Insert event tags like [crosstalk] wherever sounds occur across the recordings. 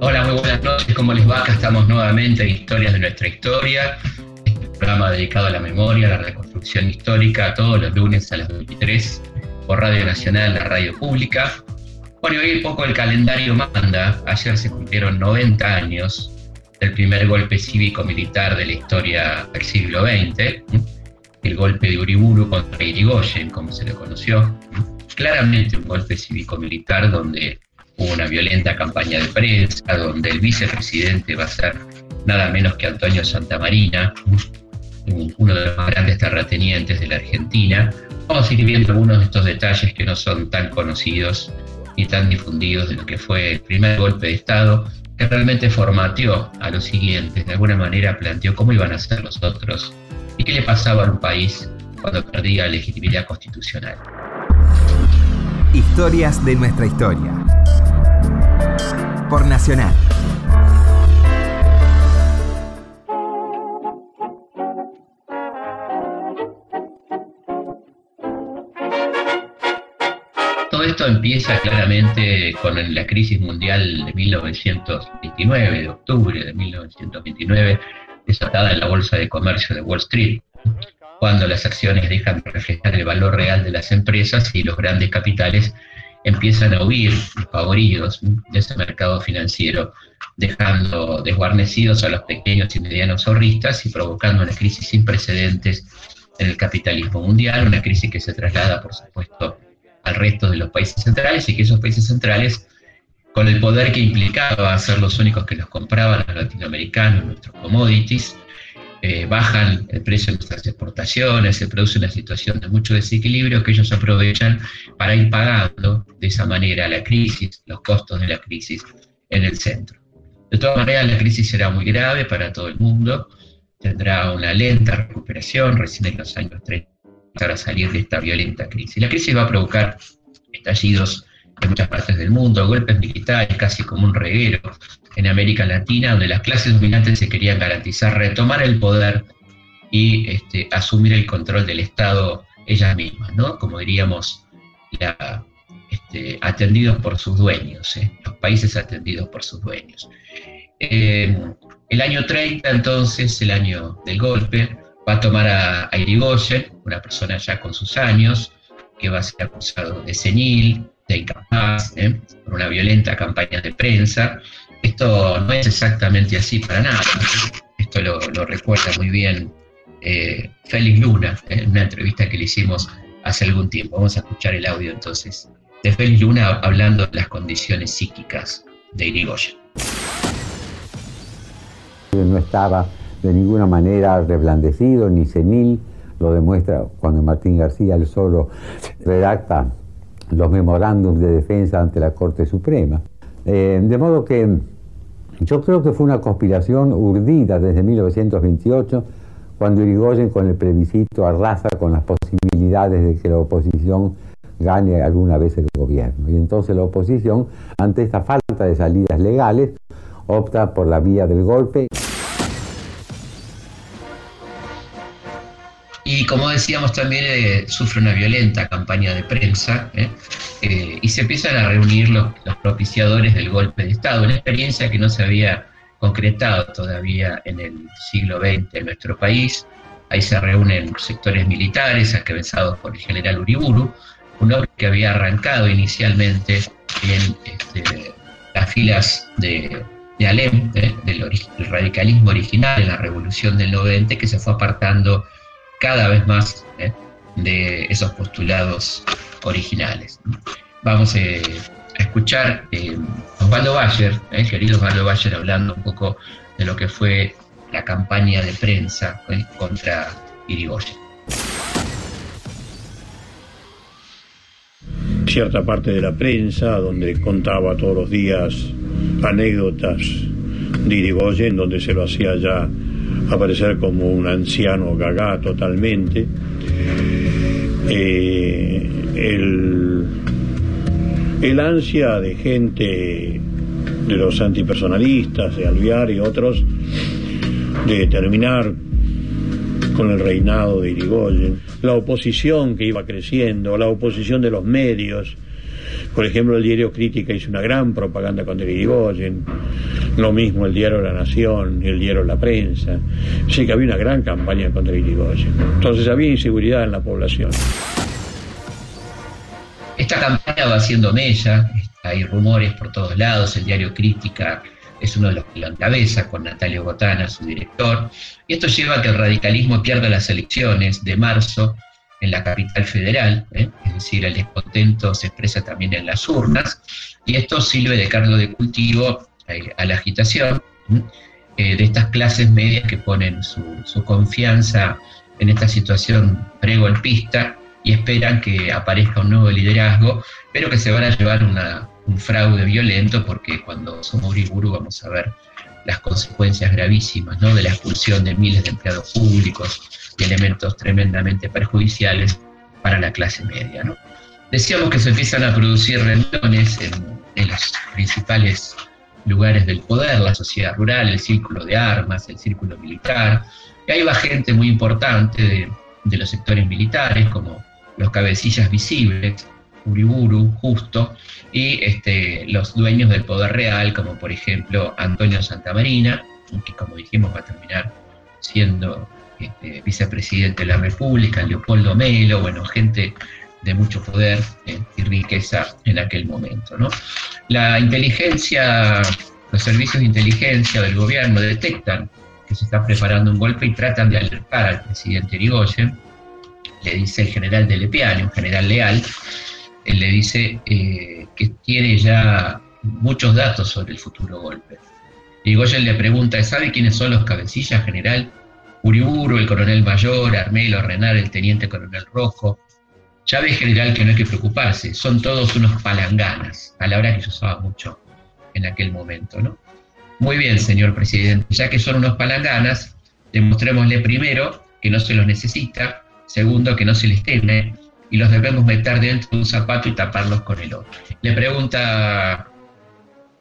Hola, muy buenas noches, ¿cómo les va? Acá estamos nuevamente en Historias de nuestra historia, este programa dedicado a la memoria, a la reconstrucción histórica, todos los lunes a las 23 por Radio Nacional, la radio pública. Bueno, hoy un poco el calendario manda. Ayer se cumplieron 90 años del primer golpe cívico-militar de la historia del siglo XX, el golpe de Uriburu contra Irigoyen, como se le conoció. Claramente un golpe cívico-militar donde hubo una violenta campaña de prensa, donde el vicepresidente va a ser nada menos que Antonio Santamarina, uno de los grandes terratenientes de la Argentina. Vamos a ir viendo algunos de estos detalles que no son tan conocidos ni tan difundidos de lo que fue el primer golpe de Estado, que realmente formateó a los siguientes, de alguna manera planteó cómo iban a ser los otros y qué le pasaba a un país cuando perdía legitimidad constitucional. Historias de nuestra historia por Nacional. Todo esto empieza claramente con la crisis mundial de 1929, de octubre de 1929, desatada en la Bolsa de Comercio de Wall Street, cuando las acciones dejan de reflejar el valor real de las empresas y los grandes capitales empiezan a huir favoridos de ese mercado financiero, dejando desguarnecidos a los pequeños y medianos ahorristas y provocando una crisis sin precedentes en el capitalismo mundial, una crisis que se traslada, por supuesto, al resto de los países centrales y que esos países centrales, con el poder que implicaba ser los únicos que los compraban los latinoamericanos, nuestros commodities, eh, bajan el precio de nuestras exportaciones, se produce una situación de mucho desequilibrio que ellos aprovechan para ir pagando de esa manera la crisis, los costos de la crisis en el centro. De todas maneras, la crisis será muy grave para todo el mundo, tendrá una lenta recuperación recién en los años 30 para salir de esta violenta crisis. La crisis va a provocar estallidos en muchas partes del mundo, golpes militares, casi como un reguero en América Latina, donde las clases dominantes se querían garantizar retomar el poder y este, asumir el control del Estado ellas mismas, ¿no? Como diríamos, este, atendidos por sus dueños, ¿eh? los países atendidos por sus dueños. Eh, el año 30, entonces, el año del golpe, va a tomar a, Irigoyen, una persona ya con sus años, que va a ser acusado de senil, de incapaz, ¿eh? por una violenta campaña de prensa. Esto no es exactamente así para nada. Esto lo, recuerda muy bien eh, Félix Luna ¿eh? en una entrevista que le hicimos hace algún tiempo. Vamos a escuchar el audio entonces de Félix Luna hablando de las condiciones psíquicas de Irigoyen. No estaba de ninguna manera reblandecido ni senil, lo demuestra cuando Martín García el solo redacta los memorándums de defensa ante la Corte Suprema. Eh, de modo que yo creo que fue una conspiración urdida desde 1928, cuando Irigoyen con el plebiscito arrasa con las posibilidades de que la oposición gane alguna vez el gobierno. Y entonces la oposición, ante esta falta de salidas legales, opta por la vía del golpe. Y como decíamos también, eh, sufre una violenta campaña de prensa ¿eh? Eh, y se empiezan a reunir los, propiciadores del golpe de Estado, una experiencia que no se había concretado todavía en el siglo XX en nuestro país. Ahí se reúnen sectores militares encabezados por el general Uriburu, un hombre que había arrancado inicialmente en este, las filas de, de Alem, del, del radicalismo original en la revolución del 90, que se fue apartando cada vez más ¿eh? de esos postulados originales. Vamos eh, a escuchar eh, Osvaldo Bayer, el querido Osvaldo Bayer, hablando un poco de lo que fue la campaña de prensa contra Irigoyen. Cierta parte de la prensa donde contaba todos los días anécdotas de Irigoyen, donde se lo hacía ya aparecer como un anciano gagá totalmente. Eh, el, el ansia de gente, de los antipersonalistas, de Alviar y otros, de terminar con el reinado de Irigoyen, la oposición que iba creciendo, la oposición de los medios. Por ejemplo, el diario Crítica hizo una gran propaganda contra Irigoyen, lo mismo el diario La Nación el diario La Prensa. Sí que había una gran campaña contra Irigoyen. Entonces había inseguridad en la población. Esta campaña va haciendo mella, hay rumores por todos lados, el diario Crítica es uno de los que lo encabeza, con Natalio Botana, su director, y esto lleva a que el radicalismo pierda las elecciones de marzo en la capital federal, ¿eh? es decir, el descontento se expresa también en las urnas, y esto sirve de cargo de cultivo a la agitación eh, de estas clases medias que ponen su, su confianza en esta situación pregolpista y esperan que aparezca un nuevo liderazgo, pero que se van a llevar un fraude violento porque cuando somos Uriburu vamos a ver las consecuencias gravísimas ¿no? de la expulsión de miles de empleados públicos y elementos tremendamente perjudiciales para la clase media. ¿no? Decíamos que se empiezan a producir reuniones en, los principales lugares del poder, la sociedad rural, el círculo de armas, el círculo militar, y ahí va gente muy importante de, los sectores militares, como los cabecillas visibles, Uriburu, Justo, y este, los dueños del poder real, como por ejemplo Antonio Santamarina, que como dijimos va a terminar siendo este, vicepresidente de la República, Leopoldo Melo, bueno, gente de mucho poder eh, y riqueza en aquel momento. ¿no? La inteligencia, los servicios de inteligencia del gobierno detectan que se está preparando un golpe y tratan de alertar al presidente Irigoyen le dice el general de Lepiane, un general leal, él le dice eh, que tiene ya muchos datos sobre el futuro golpe. Y Goyen le pregunta, ¿sabe quiénes son los cabecillas, general? Uriburu, el coronel mayor, Armelo, Renar, el teniente coronel rojo. Ya ve, general, que no hay que preocuparse, son todos unos palanganas, palabra que se usaba mucho en aquel momento, ¿no? Muy bien, señor presidente, ya que son unos palanganas, demostrémosle primero que no se los necesita, Segundo, que no se les teme y los debemos meter dentro de un zapato y taparlos con el otro. Le pregunta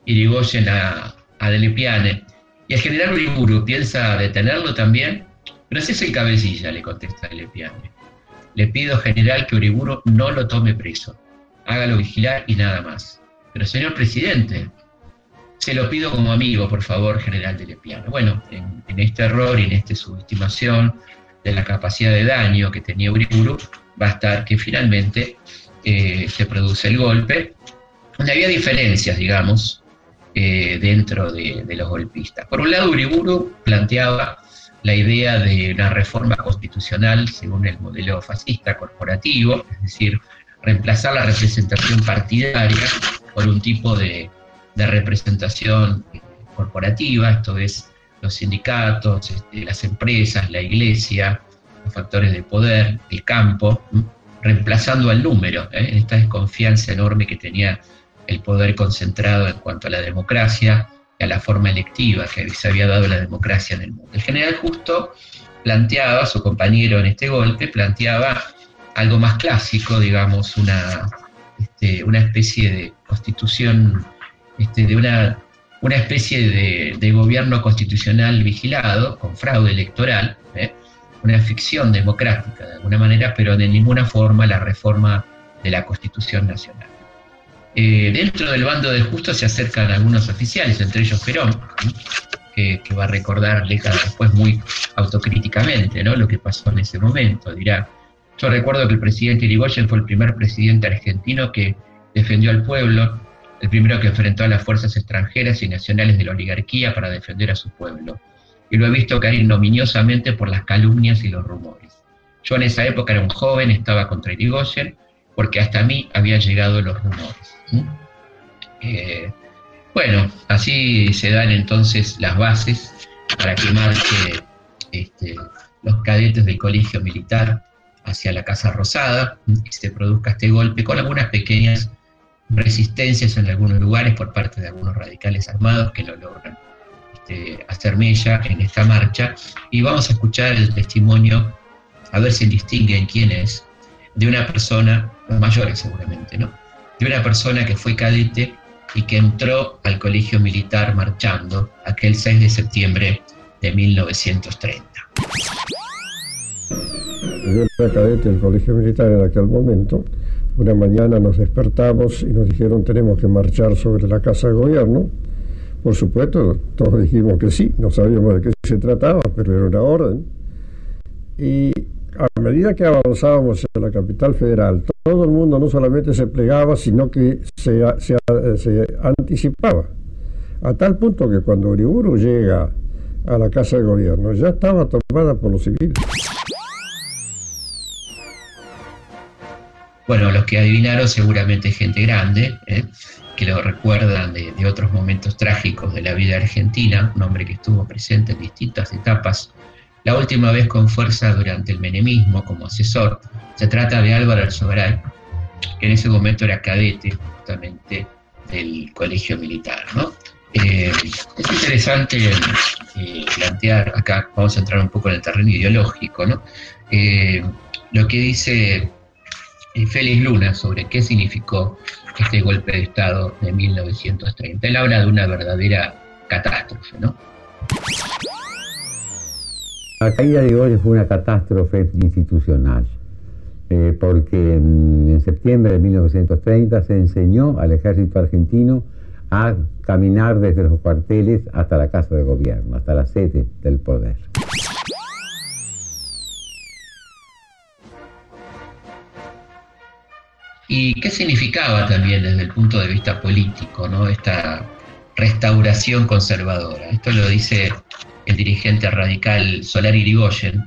Irigoyen a, a Delepiane, ¿y el general Uriburu piensa detenerlo también? Pero si es el cabecilla, le contesta Delepiane. Le pido, general, que Uriburu no lo tome preso. Hágalo vigilar y nada más. Pero, señor presidente, se lo pido como amigo, por favor, general Delepiane. Bueno, en, este error y en esta subestimación de la capacidad de daño que tenía Uriburu, va a estar que finalmente eh, se produce el golpe, donde había diferencias, digamos, eh, dentro de, los golpistas. Por un lado, Uriburu planteaba la idea de una reforma constitucional según el modelo fascista corporativo, es decir, reemplazar la representación partidaria por un tipo de, representación corporativa, esto es los sindicatos, este, las empresas, la iglesia, los factores de poder, el campo, reemplazando al número, ¿eh? esta desconfianza enorme que tenía el poder concentrado en cuanto a la democracia a la forma electiva que se había dado la democracia en el mundo. El general Justo planteaba, su compañero en este golpe, planteaba algo más clásico, digamos, una, este, una especie de constitución, este, de una una especie de, gobierno constitucional vigilado, con fraude electoral, ¿eh? una ficción democrática de alguna manera, pero de ninguna forma la reforma de la Constitución Nacional. Eh, dentro del bando de justo se acercan algunos oficiales, entre ellos Perón, que, va a recordar décadas después muy autocríticamente ¿no? lo que pasó en ese momento. Dirá, yo recuerdo que el presidente Irigoyen fue el primer presidente argentino que defendió al pueblo, el primero que enfrentó a las fuerzas extranjeras y nacionales de la oligarquía para defender a su pueblo, y lo he visto caer ignominiosamente por las calumnias y los rumores. Yo en esa época era un joven, estaba contra Irigoyen, porque hasta mí habían llegado los rumores. Eh, bueno, así se dan entonces las bases para que marche este, los cadetes del colegio militar hacia la Casa Rosada y se produzca este golpe con algunas pequeñas resistencias en algunos lugares por parte de algunos radicales armados que lo logran este, hacer mella en esta marcha. Y vamos a escuchar el testimonio, a ver si distinguen quién es, de una persona, mayores seguramente, ¿no? Una persona que fue cadete y que entró al colegio militar marchando aquel 6 de septiembre de 1930. Yo era cadete del colegio militar en aquel momento. Una mañana nos despertamos y nos dijeron tenemos que marchar sobre la casa de gobierno. Por supuesto, todos dijimos que sí, no sabíamos de qué se trataba, pero era una orden. Y a medida que avanzábamos en la capital federal, todo el mundo no solamente se plegaba, sino que se, anticipaba. A tal punto que cuando Uriburu llega a la Casa de Gobierno ya estaba tomada por los civiles. Bueno, los que adivinaron seguramente gente grande, ¿eh? que lo recuerdan de, otros momentos trágicos de la vida argentina, un hombre que estuvo presente en distintas etapas, la última vez con fuerza durante el menemismo como asesor. Se trata de Álvaro Alzogaray, que en ese momento era cadete justamente del colegio militar. Eh, es interesante eh, plantear, acá vamos a entrar un poco en el terreno ideológico, ¿no? lo que dice Félix Luna sobre qué significó este golpe de Estado de 1930. Él habla de una verdadera catástrofe, ¿no? La caída de Goya fue una catástrofe institucional, eh, porque en, septiembre de 1930 se enseñó al ejército argentino a caminar desde los cuarteles hasta la casa de gobierno, hasta la sede del poder. ¿Y qué significaba también desde el punto de vista político ¿no? esta restauración conservadora? Esto lo dice el dirigente radical Solar Irigoyen,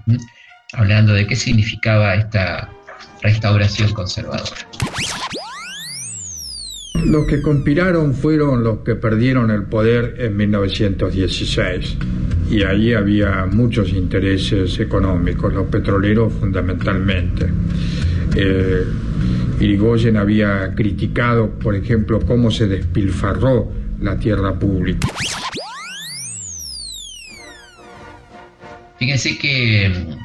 hablando de qué significaba esta restauración conservadora. Los que conspiraron fueron los que perdieron el poder en 1916 y ahí había muchos intereses económicos, los petroleros fundamentalmente. Eh, Irigoyen había criticado, por ejemplo, cómo se despilfarró la tierra pública. Fíjense que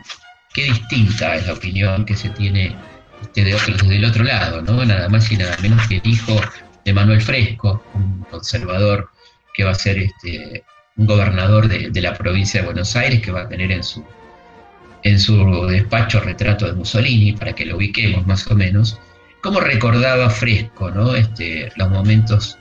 qué distinta es la opinión que se tiene este, de desde el otro lado, ¿no? Nada más y nada menos que el hijo de Manuel Fresco, un conservador que va a ser este, un gobernador de, de la provincia de Buenos Aires, que va a tener en su, en su despacho retrato de Mussolini, para que lo ubiquemos más o menos, cómo recordaba fresco ¿no? este, los momentos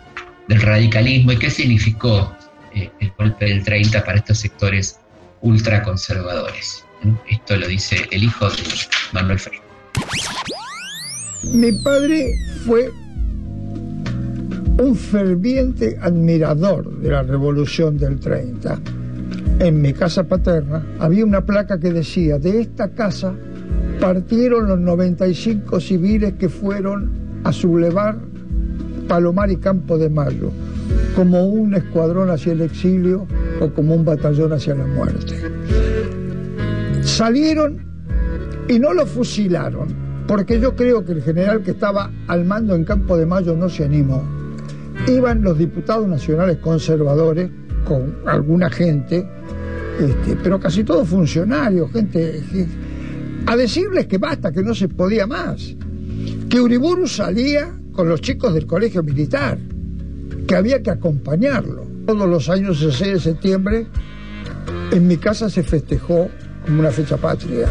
del radicalismo y qué significó eh, el golpe del 30 para estos sectores ultraconservadores. Esto lo dice el hijo de Manuel Fresco. Mi padre fue un ferviente admirador de la revolución del 30. En mi casa paterna había una placa que decía, de esta casa partieron los 95 civiles que fueron a sublevar Palomar y Campo de Mayo, como un escuadrón hacia el exilio o como un batallón hacia la muerte. Salieron y no lo fusilaron, porque yo creo que el general que estaba al mando en Campo de Mayo no se animó. Iban los diputados nacionales conservadores con alguna gente, este, pero casi todos funcionarios, gente a decirles que basta, que no se podía más. Que Uriburu salía con los chicos del colegio militar, que había que acompañarlo. Todos los años del 6 de septiembre en mi casa se festejó como una fecha patria.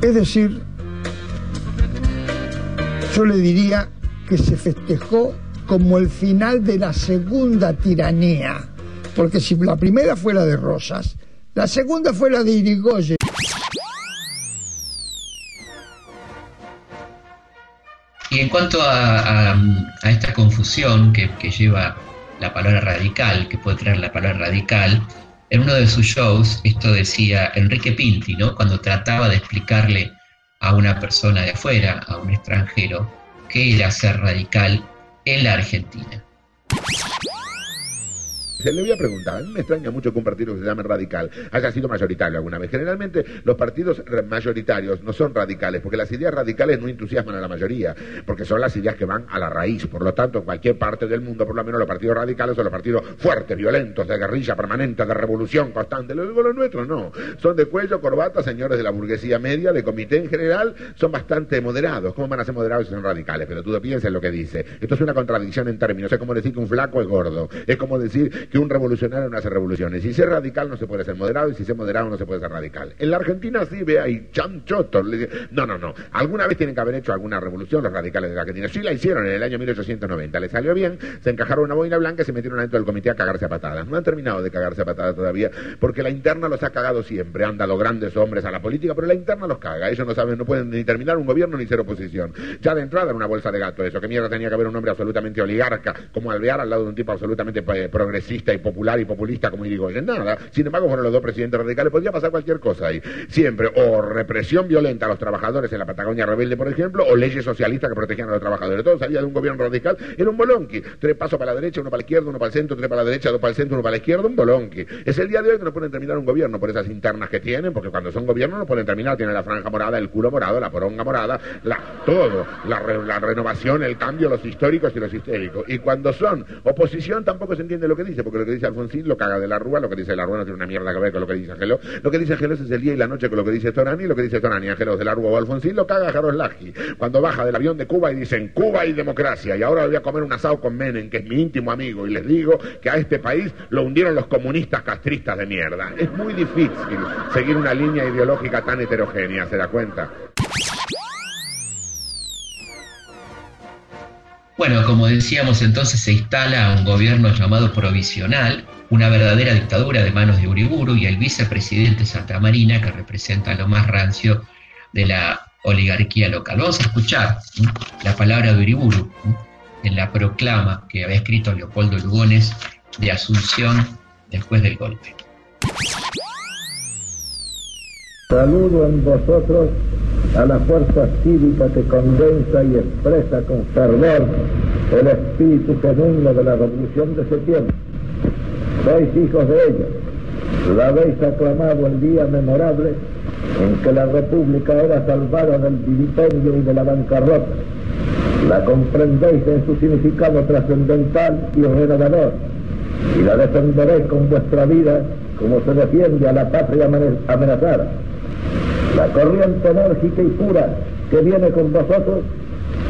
Es decir, yo le diría que se festejó como el final de la segunda tiranía, porque si la primera fue la de Rosas, la segunda fue la de Irigoyen. Y en cuanto a, esta confusión que, lleva la palabra radical, que puede crear la palabra radical, en uno de sus shows, esto decía Enrique Pinti, ¿no? cuando trataba de explicarle a una persona de afuera, a un extranjero, qué era ser radical en la Argentina. [laughs] Le voy a preguntar, a mí me extraña mucho que un partido que se llame radical haya sido mayoritario alguna vez. Generalmente los partidos mayoritarios no son radicales, porque las ideas radicales no entusiasman a la mayoría, porque son las ideas que van a la raíz. Por lo tanto, en cualquier parte del mundo, por lo menos los partidos radicales son los partidos fuertes, violentos, de guerrilla permanente, de revolución constante. Luego los nuestros no. Son de cuello, corbata, señores de la burguesía media, de comité en general, son bastante moderados. ¿Cómo van a ser moderados si son radicales? Pero tú piensas en lo que dice. Esto es una contradicción en términos. Es como decir que un flaco es gordo. Es como decir que un revolucionario no hace revoluciones. Si ser radical no se puede ser moderado y si ser moderado no se puede ser radical. En la Argentina sí ve ahí chanchotos. No, no, no. Alguna vez tienen que haber hecho alguna revolución los radicales de la Argentina. Sí la hicieron en el año 1890. Les salió bien, se encajaron una boina blanca y se metieron dentro del comité a cagarse a patadas. No han terminado de cagarse a patadas todavía porque la interna los ha cagado siempre. Anda los grandes hombres a la política, pero la interna los caga. Ellos no saben, no pueden ni terminar un gobierno ni ser oposición. Ya de entrada era una bolsa de gato eso. ¿Qué mierda tenía que haber un hombre absolutamente oligarca como Alvear al lado de un tipo absolutamente eh, y popular y populista como Irigoyen? Nada. Sin embargo, fueron los dos presidentes radicales. Podría pasar cualquier cosa ahí. Siempre. O represión violenta a los trabajadores en la Patagonia rebelde, por ejemplo, o leyes socialistas que protegían a los trabajadores. Todo salía de un gobierno radical. Era un bolonqui. Tres pasos para la derecha, uno para la izquierda, uno para el centro, tres para la derecha, dos para el centro, uno para la izquierda, un bolonqui. Es el día de hoy que no pueden terminar un gobierno por esas internas que tienen, porque cuando son gobiernos no pueden terminar. Tienen la franja morada, el culo morado, la poronga morada, la, todo. La, la renovación, el cambio, los históricos y los histéricos. Y cuando son oposición tampoco se entiende lo que dice, porque lo que dice Alfonsín lo caga de la Rúa, lo que dice la Rúa no tiene una mierda que ver con lo que dice Angeló. Lo que dice Angeló es el día y la noche con lo que dice Torani, lo que dice Torani, Angeló de la Rúa o Alfonsín lo caga Laji. Cuando baja del avión de Cuba y dicen Cuba y democracia, y ahora voy a comer un asado con Menem, que es mi íntimo amigo, y les digo que a este país lo hundieron los comunistas castristas de mierda. Es muy difícil seguir una línea ideológica tan heterogénea, ¿se da cuenta? Bueno, como decíamos entonces, se instala un gobierno llamado provisional, una verdadera dictadura de manos de Uriburu y el vicepresidente Santa Marina, que representa lo más rancio de la oligarquía local. Vamos a escuchar la palabra de Uriburu en la proclama que había escrito Leopoldo Lugones de Asunción después del golpe. Saludo en vosotros a la fuerza cívica que condensa y expresa con fervor el espíritu genuino de la revolución de septiembre. Sois hijos de ella. La habéis aclamado el día memorable en que la República era salvada del vilipendio y de la bancarrota. La comprendéis en su significado trascendental y renovador y la defenderéis con vuestra vida como se defiende a la patria amenazada la corriente enérgica y pura que viene con vosotros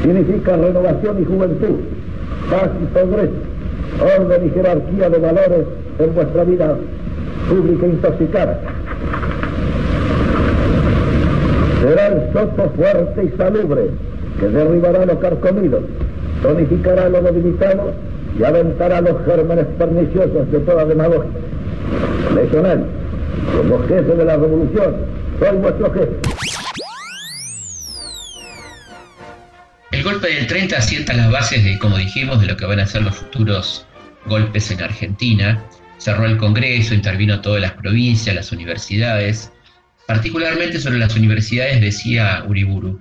significa renovación y juventud, paz y progreso, orden y jerarquía de valores en vuestra vida pública intoxicada. Será el soto fuerte y salubre que derribará lo carcomido, tonificará lo debilitado y aventará los gérmenes perniciosos de toda demagogia. Legionel, como jefe de la revolución, el golpe del 30 asienta las bases de, como dijimos, de lo que van a ser los futuros golpes en Argentina. Cerró el Congreso, intervino todas las provincias, las universidades. Particularmente sobre las universidades decía Uriburu.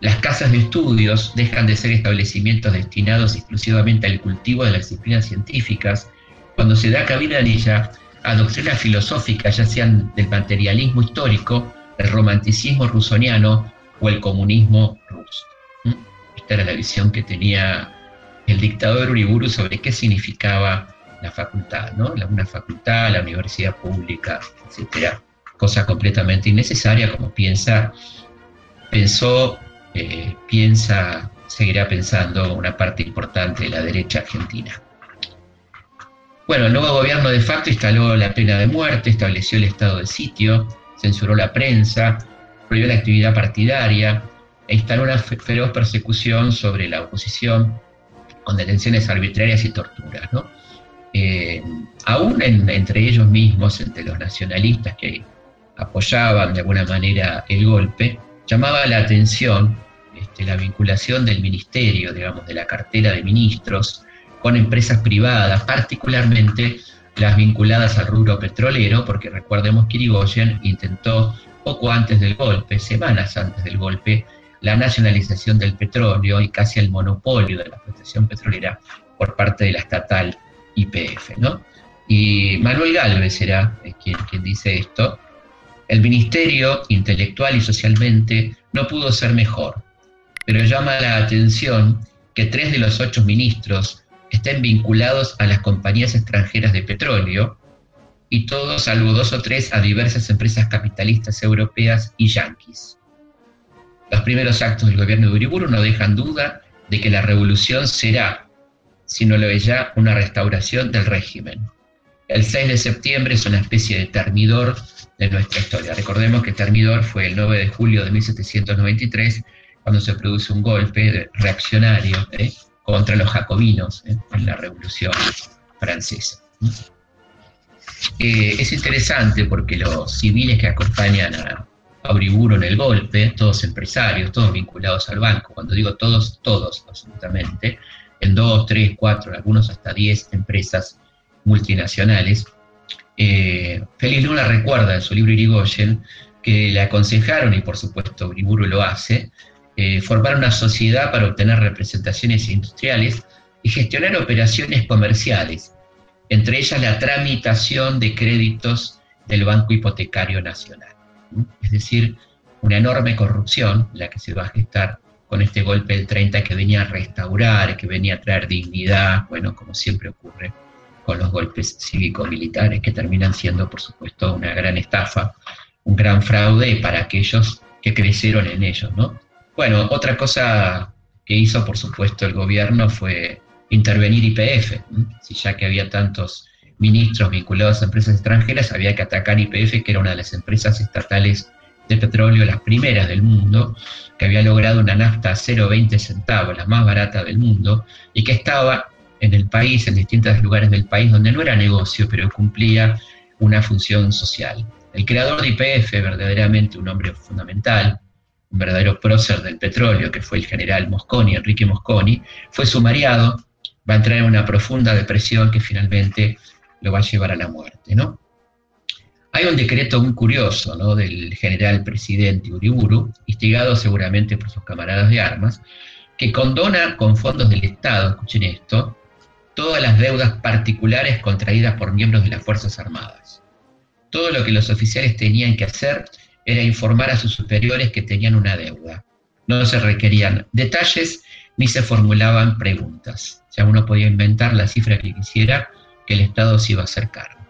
Las casas de estudios dejan de ser establecimientos destinados exclusivamente al cultivo de las disciplinas científicas cuando se da cabida en ella a doctrinas filosóficas, ya sean del materialismo histórico, el romanticismo rusoniano o el comunismo ruso. ¿Mm? Esta era la visión que tenía el dictador Uriburu sobre qué significaba la facultad, ¿no? Una facultad, la universidad pública, etcétera. Cosa completamente innecesaria, como piensa, pensó, eh, piensa, seguirá pensando una parte importante de la derecha argentina. Bueno, el nuevo gobierno de facto instaló la pena de muerte, estableció el estado de sitio, censuró la prensa, prohibió la actividad partidaria e instaló una feroz persecución sobre la oposición con detenciones arbitrarias y torturas. ¿no? Eh, aún entre ellos mismos, entre los nacionalistas que apoyaban de alguna manera el golpe, llamaba la atención este, la vinculación del ministerio, digamos, de la cartera de ministros, con empresas privadas, particularmente las vinculadas al rubro petrolero, porque recordemos que Irigoyen intentó poco antes del golpe, semanas antes del golpe, la nacionalización del petróleo y casi el monopolio de la explotación petrolera por parte de la estatal IPF. ¿no? Y Manuel Galvez será quien, quien dice esto. El ministerio, intelectual y socialmente, no pudo ser mejor, pero llama la atención que tres de los ocho ministros estén vinculados a las compañías extranjeras de petróleo y todos, salvo dos o tres, a diversas empresas capitalistas europeas y yanquis. Los primeros actos del gobierno de Uriburu no dejan duda de que la revolución será sino lo es ya una restauración del régimen. El 6 de septiembre es una especie de termidor de nuestra historia. Recordemos que termidor fue el 9 de julio de 1793, cuando se produce un golpe reaccionario ¿eh? Contra los jacobinos ¿eh? en la Revolución Francesa. Eh, es interesante porque los civiles que acompañan a, Auriburo en el golpe, todos empresarios, todos vinculados al banco, cuando digo todos, todos absolutamente, en dos, tres, cuatro, algunos hasta diez empresas multinacionales. Eh, Félix Luna recuerda en su libro Irigoyen que le aconsejaron, y por supuesto Uriburu lo hace, eh, formar una sociedad para obtener representaciones industriales y gestionar operaciones comerciales, entre ellas la tramitación de créditos del Banco Hipotecario Nacional. Es decir, una enorme corrupción la que se va a gestar con este golpe del 30 que venía a restaurar, que venía a traer dignidad, bueno, como siempre ocurre con los golpes cívico-militares, que terminan siendo, por supuesto, una gran estafa, un gran fraude para aquellos que crecieron en ellos, ¿no? Bueno, otra cosa que hizo, por supuesto, el gobierno fue intervenir IPF, si ya que había tantos ministros vinculados a empresas extranjeras, había que atacar IPF, que era una de las empresas estatales de petróleo, las primeras del mundo, que había logrado una nafta a 0,20 centavos, la más barata del mundo, y que estaba en el país, en distintos lugares del país, donde no era negocio, pero cumplía una función social. El creador de IPF, verdaderamente un hombre fundamental, un verdadero prócer del petróleo, que fue el general Mosconi, Enrique Mosconi, fue sumariado, va a entrar en una profunda depresión que finalmente lo va a llevar a la muerte, ¿no? Hay un decreto muy curioso, ¿no? Del general presidente Uriburu, instigado seguramente por sus camaradas de armas, que condona con fondos del Estado, escuchen esto, todas las deudas particulares contraídas por miembros de las Fuerzas Armadas. Todo lo que los oficiales tenían que hacer era informar a sus superiores que tenían una deuda. No se requerían detalles ni se formulaban preguntas. O sea, uno podía inventar la cifra que quisiera que el Estado se iba a hacer cargo.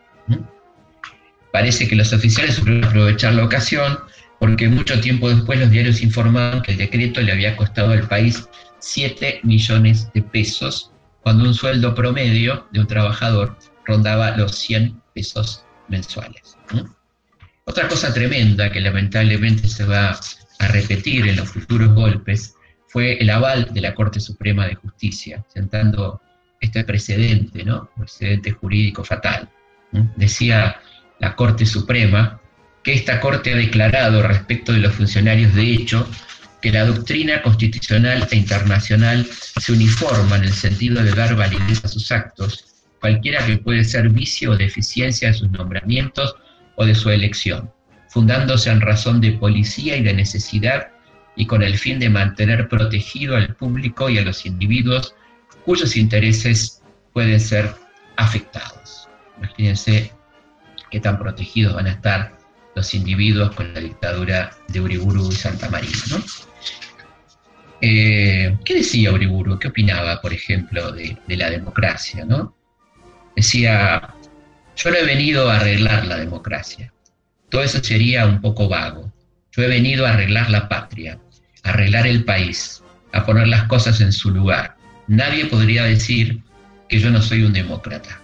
Parece que los oficiales supieron aprovechar la ocasión porque mucho tiempo después los diarios informaban que el decreto le había costado al país 7 millones de pesos, cuando un sueldo promedio de un trabajador rondaba los 100 pesos mensuales. Otra cosa tremenda que lamentablemente se va a repetir en los futuros golpes fue el aval de la Corte Suprema de Justicia, sentando este precedente, ¿no? Precedente jurídico fatal. Decía la Corte Suprema que esta Corte ha declarado respecto de los funcionarios de hecho que la doctrina constitucional e internacional se uniforma en el sentido de dar validez a sus actos, cualquiera que puede ser vicio o deficiencia de sus nombramientos o de su elección, fundándose en razón de policía y de necesidad y con el fin de mantener protegido al público y a los individuos cuyos intereses pueden ser afectados. Imagínense qué tan protegidos van a estar los individuos con la dictadura de Uriburu y Santa María. ¿no? Eh, ¿Qué decía Uriburu? ¿Qué opinaba, por ejemplo, de, de la democracia? ¿no? Decía, yo no he venido a arreglar la democracia. Todo eso sería un poco vago. Yo he venido a arreglar la patria, a arreglar el país, a poner las cosas en su lugar, nadie podría decir que yo no soy un demócrata.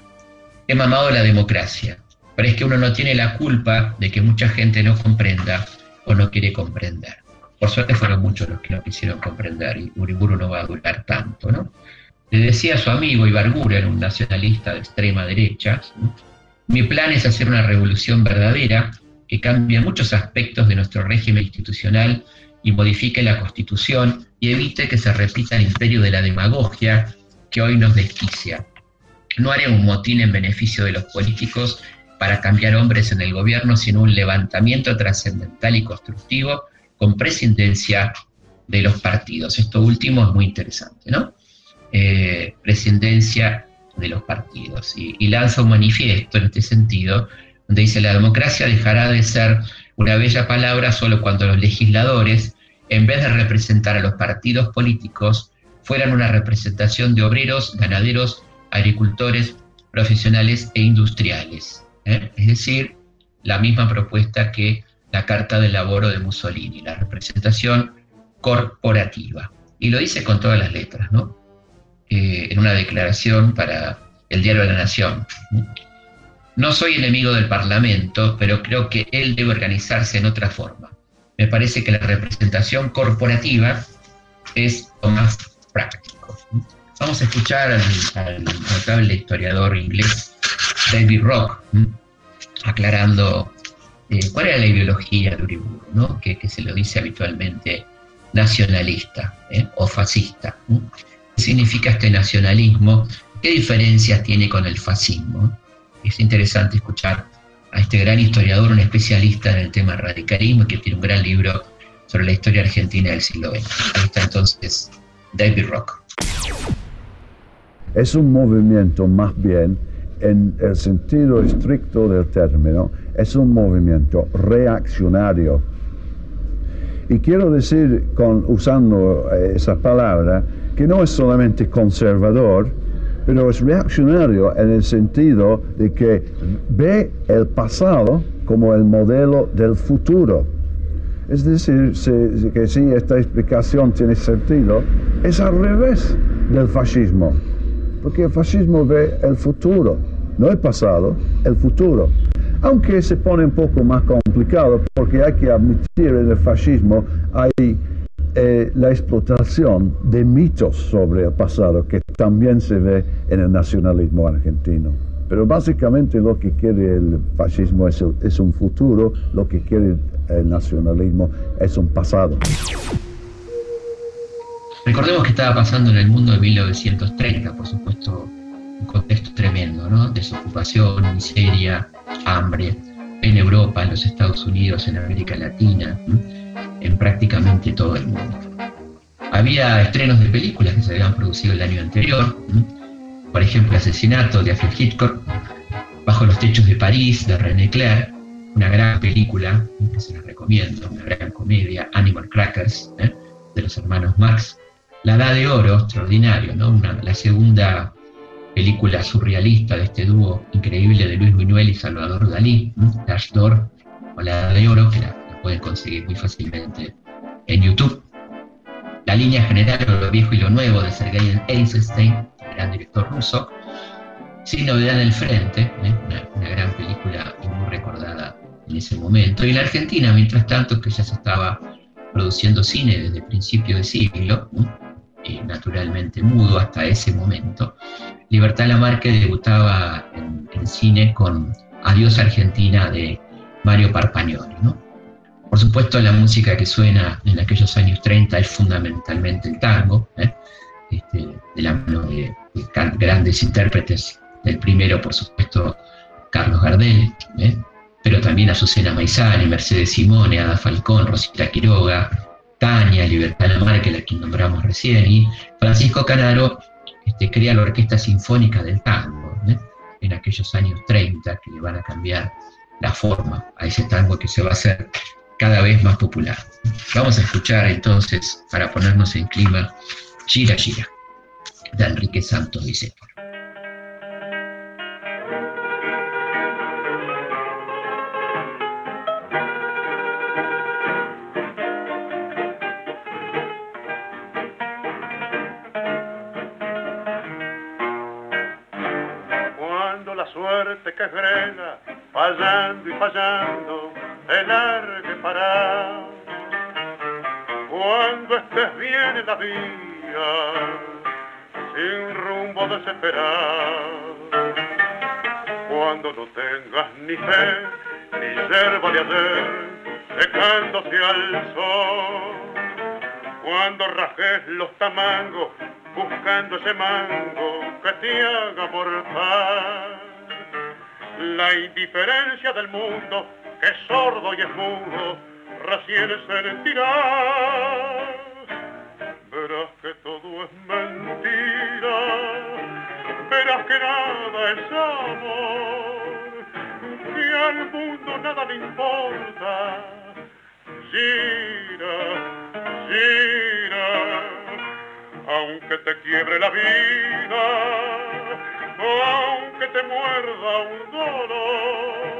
He mamado la democracia, pero es que uno no tiene la culpa de que mucha gente no comprenda o no quiere comprender. Por suerte fueron muchos los que no quisieron comprender y Uriburu no va a durar tanto, ¿no? Le decía a su amigo Ibarguren, un nacionalista de extrema derecha, mi plan es hacer una revolución verdadera que cambie muchos aspectos de nuestro régimen institucional y modifique la constitución y evite que se repita el imperio de la demagogia que hoy nos desquicia. No haré un motín en beneficio de los políticos para cambiar hombres en el gobierno, sino un levantamiento trascendental y constructivo con presidencia de los partidos. Esto último es muy interesante, ¿no? Eh, presidencia de los partidos. Y, lanza un manifiesto en este sentido, donde dice la democracia dejará de ser una bella palabra solo cuando los legisladores, en vez de representar a los partidos políticos, fueran una representación de obreros, ganaderos, agricultores, profesionales e industriales. ¿eh? Es decir, la misma propuesta que la Carta del Laboro de Mussolini, la representación corporativa. Y lo dice con todas las letras, ¿no? Eh, en una declaración para el diario de la Nación. No soy enemigo del Parlamento, pero creo que él debe organizarse en otra forma. Me parece que la representación corporativa es lo más práctico. Vamos a escuchar al, notable historiador inglés David Rock aclarando eh, cuál era la ideología de Uriburu, ¿no? que, se lo dice habitualmente nacionalista ¿eh? o fascista. ¿Qué significa este nacionalismo? ¿Qué diferencias tiene con el fascismo? Es interesante escuchar a este gran historiador, un especialista en el tema radicalismo, que tiene un gran libro sobre la historia argentina del siglo XX. Ahí está entonces David Rock. Es un movimiento más bien, en el sentido estricto del término, es un movimiento reaccionario. Y quiero decir, con, usando eh, esa palabra, que no es solamente conservador, pero es reaccionario en el sentido de que ve el pasado como el modelo del futuro. Es decir, que si esta explicación tiene sentido, es al revés del fascismo, porque el fascismo ve el futuro, no el pasado, el futuro. Aunque se pone un poco más complicado, porque hay que admitir en el fascismo hay eh, la explotación de mitos sobre el pasado que también se ve en el nacionalismo argentino. Pero básicamente lo que quiere el fascismo es, es un futuro, lo que quiere el nacionalismo es un pasado. Recordemos que estaba pasando en el mundo de 1930, por supuesto, un contexto tremendo, ¿no? Desocupación, miseria, hambre, en Europa, en los Estados Unidos, en América Latina en prácticamente todo el mundo. Había estrenos de películas que se habían producido el año anterior, por ejemplo, Asesinato de Alfred Hitchcock, Bajo los techos de París de René Clair, una gran película que se les recomiendo, una gran comedia, Animal Crackers, ¿eh? de los hermanos Marx, La Edad de Oro, extraordinario, ¿no? la segunda película surrealista de este dúo increíble de Luis Buñuel y Salvador Dalí, Dash Door, o La Edad de Oro, que la pueden conseguir muy fácilmente en YouTube. La línea general lo viejo y lo nuevo de Sergei Eisenstein, gran director ruso, sin novedad en el frente, ¿eh? una, gran película muy recordada en ese momento. Y la Argentina, mientras tanto, que ya se estaba produciendo cine desde principio de siglo, y naturalmente mudo hasta ese momento, Libertad Lamarque debutaba en, en cine con Adiós Argentina de Mario Parpagnoli. ¿no? Por supuesto, la música que suena en aquellos años 30 es fundamentalmente el tango, ¿eh? este, de la mano de, grandes intérpretes. El primero, por supuesto, Carlos Gardel, ¿eh? pero también Azucena Maizani, Mercedes Simone, Ada Falcón, Rosita Quiroga, Tania, Libertad Lamarque, la que nombramos recién, y Francisco Canaro este, crea la Orquesta Sinfónica del Tango, ¿eh? en aquellos años 30, que le van a cambiar la forma a ese tango que se va a hacer cada vez más popular. Vamos a escuchar entonces, para ponernos en clima, Gira Gira, de Enrique Santos Discépolo. Cuando la suerte que frena, fallando y fallando, el Cuando estés bien en la vía, sin rumbo desesperado. Cuando no tengas ni fe, ni yerba de ayer, secándose al sol. Cuando rajes los tamangos, buscando ese mango que te haga mortal. La indiferencia del mundo que sordo y es mudo, recién sentirá. Verás que todo es mentira, verás que nada es amor, que al mundo nada le importa. Gira, gira, aunque te quiebre la vida, aunque te muerda un dolor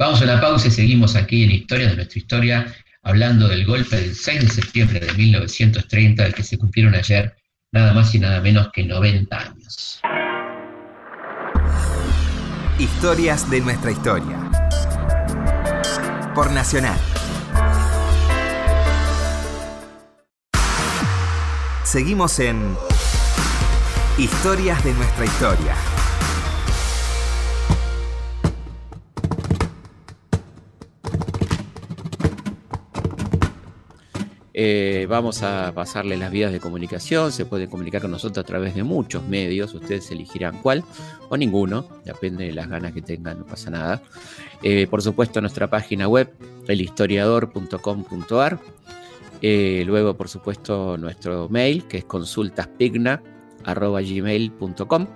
Vamos a la pausa y seguimos aquí en Historia de nuestra historia, hablando del golpe del 6 de septiembre de 1930, del que se cumplieron ayer nada más y nada menos que 90 años. Historias de nuestra historia. Por Nacional. Seguimos en Historias de nuestra historia. Eh, vamos a pasarle las vías de comunicación. Se puede comunicar con nosotros a través de muchos medios. Ustedes elegirán cuál o ninguno. Depende de las ganas que tengan, no pasa nada. Eh, por supuesto, nuestra página web, elhistoriador.com.ar. Eh, luego, por supuesto, nuestro mail, que es consultaspigna.gmail.com.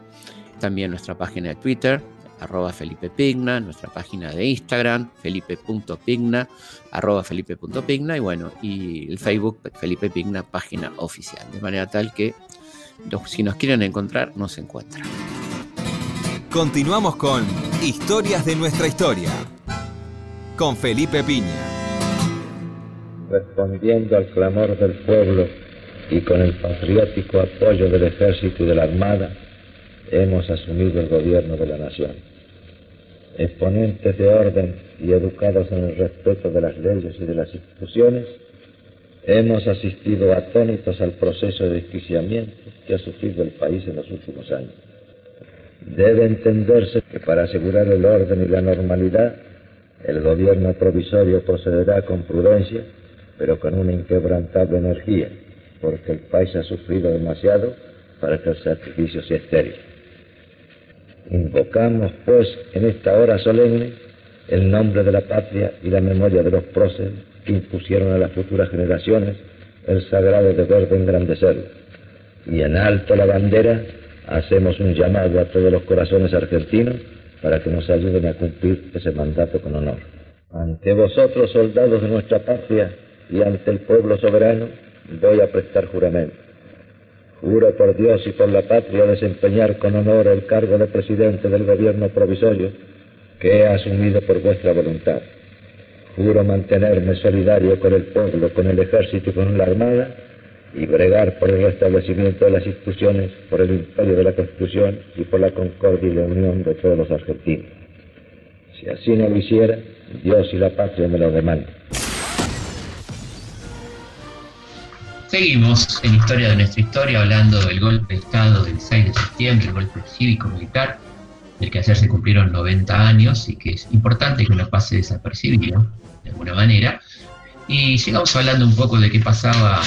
También nuestra página de Twitter, arroba Felipe Pigna, nuestra página de Instagram, felipe.pigna, arroba felipe.pigna y bueno, y el Facebook Felipe Pigna, página oficial. De manera tal que si nos quieren encontrar, nos encuentran. Continuamos con Historias de nuestra historia. Con Felipe Piña. Respondiendo al clamor del pueblo y con el patriótico apoyo del ejército y de la armada, hemos asumido el gobierno de la nación. Exponentes de orden y educados en el respeto de las leyes y de las instituciones, hemos asistido atónitos al proceso de desquiciamiento que ha sufrido el país en los últimos años. Debe entenderse que para asegurar el orden y la normalidad, el gobierno provisorio procederá con prudencia, pero con una inquebrantable energía, porque el país ha sufrido demasiado para que el sacrificio sea estéril. Invocamos, pues, en esta hora solemne el nombre de la patria y la memoria de los próceres que impusieron a las futuras generaciones el sagrado deber de engrandecerlo. Y en alto la bandera hacemos un llamado a todos los corazones argentinos para que nos ayuden a cumplir ese mandato con honor. Ante vosotros, soldados de nuestra patria, y ante el pueblo soberano, voy a prestar juramento. Juro por Dios y por la patria desempeñar con honor el cargo de presidente del gobierno provisorio que he asumido por vuestra voluntad. Juro mantenerme solidario con el pueblo, con el ejército y con la armada y bregar por el restablecimiento de las instituciones, por el imperio de la Constitución y por la concordia y la unión de todos los argentinos. Si así no lo hiciera, Dios y la patria me lo demandan. Seguimos en Historia de nuestra historia hablando del golpe de Estado del 6 de septiembre, el golpe cívico-militar, del que ayer se cumplieron 90 años y que es importante que no pase desapercibido, de alguna manera. Y sigamos hablando un poco de qué pasaba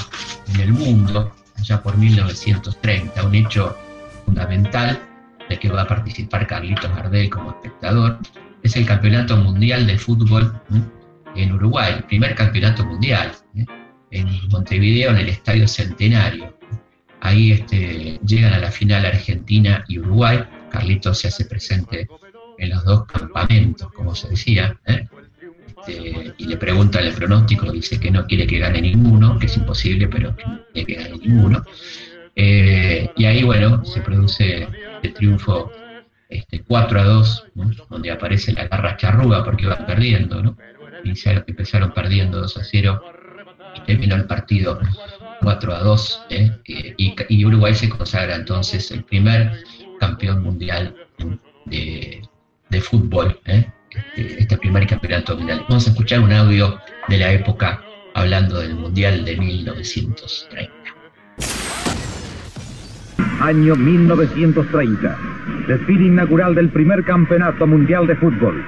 en el mundo allá por 1930, un hecho fundamental del que va a participar Carlitos Gardel como espectador, es el Campeonato Mundial de Fútbol en Uruguay, el primer campeonato mundial. ¿eh? En Montevideo, en el Estadio Centenario. Ahí este, llegan a la final Argentina y Uruguay. Carlitos se hace presente en los dos campamentos, como se decía, ¿eh? este, y le pregunta el pronóstico, dice que no quiere que gane ninguno, que es imposible, pero que no quiere que gane ninguno. Eh, y ahí, bueno, se produce el triunfo este, 4 a 2, donde aparece la garra charruga porque va perdiendo, ¿no? iniciaron, empezaron perdiendo 2 a 0 y terminó el partido 4 a 2 ¿eh? y, Uruguay se consagra entonces el primer campeón mundial de, de fútbol, ¿eh? este, este, primer campeonato mundial. Vamos a escuchar un audio de la época hablando del mundial de 1930. Año 1930. Desfile inaugural del primer campeonato mundial de fútbol.